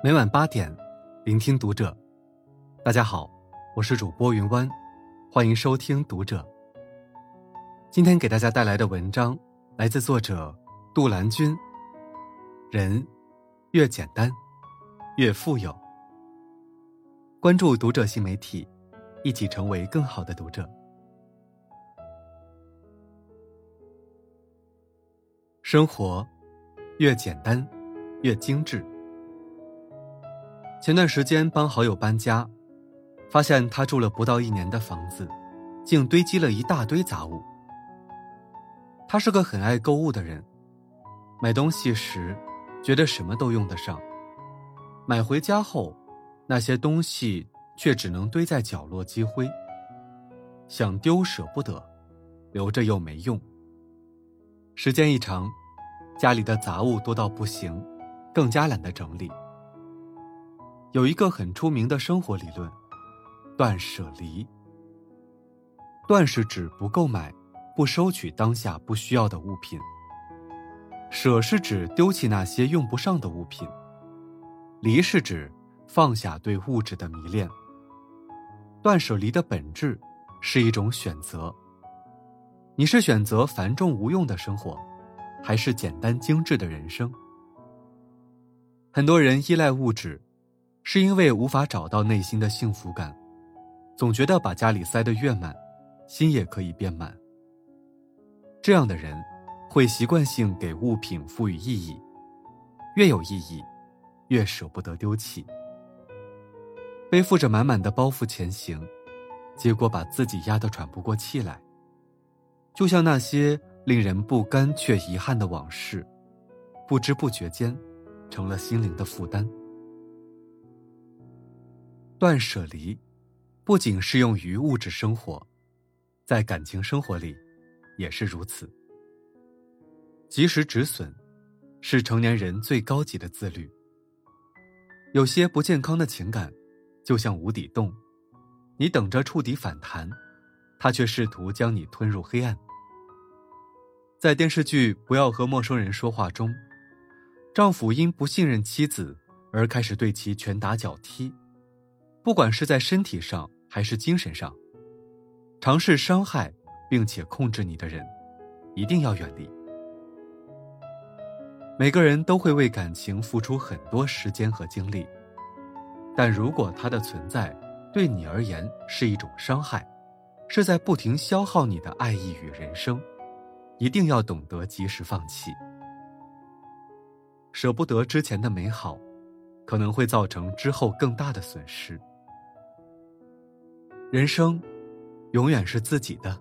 每晚八点，聆听读者。大家好，我是主播云湾，欢迎收听读者。今天给大家带来的文章来自作者杜兰君。人越简单，越富有。关注读者新媒体，一起成为更好的读者。生活越简单，越精致。前段时间帮好友搬家，发现他住了不到一年的房子，竟堆积了一大堆杂物。他是个很爱购物的人，买东西时觉得什么都用得上，买回家后那些东西却只能堆在角落积灰。想丢舍不得，留着又没用。时间一长，家里的杂物多到不行，更加懒得整理。有一个很出名的生活理论：断舍离。断是指不购买、不收取当下不需要的物品；舍是指丢弃那些用不上的物品；离是指放下对物质的迷恋。断舍离的本质是一种选择。你是选择繁重无用的生活，还是简单精致的人生？很多人依赖物质。是因为无法找到内心的幸福感，总觉得把家里塞得越满，心也可以变满。这样的人，会习惯性给物品赋予意义，越有意义，越舍不得丢弃。背负着满满的包袱前行，结果把自己压得喘不过气来。就像那些令人不甘却遗憾的往事，不知不觉间，成了心灵的负担。断舍离，不仅适用于物质生活，在感情生活里，也是如此。及时止损，是成年人最高级的自律。有些不健康的情感，就像无底洞，你等着触底反弹，它却试图将你吞入黑暗。在电视剧《不要和陌生人说话》中，丈夫因不信任妻子而开始对其拳打脚踢。不管是在身体上还是精神上，尝试伤害并且控制你的人，一定要远离。每个人都会为感情付出很多时间和精力，但如果他的存在对你而言是一种伤害，是在不停消耗你的爱意与人生，一定要懂得及时放弃。舍不得之前的美好，可能会造成之后更大的损失。人生，永远是自己的，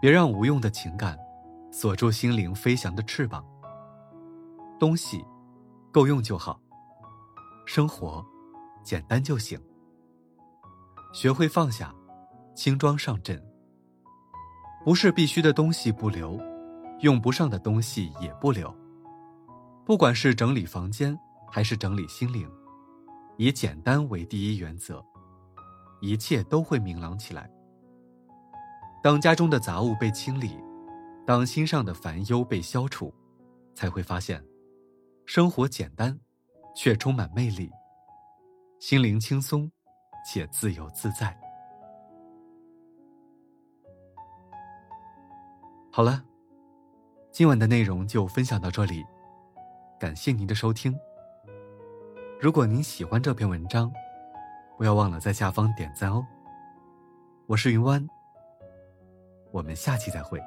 别让无用的情感锁住心灵飞翔的翅膀。东西够用就好，生活简单就行。学会放下，轻装上阵。不是必须的东西不留，用不上的东西也不留。不管是整理房间还是整理心灵，以简单为第一原则。一切都会明朗起来。当家中的杂物被清理，当心上的烦忧被消除，才会发现，生活简单，却充满魅力；心灵轻松，且自由自在。好了，今晚的内容就分享到这里，感谢您的收听。如果您喜欢这篇文章，不要忘了在下方点赞哦！我是云湾，我们下期再会。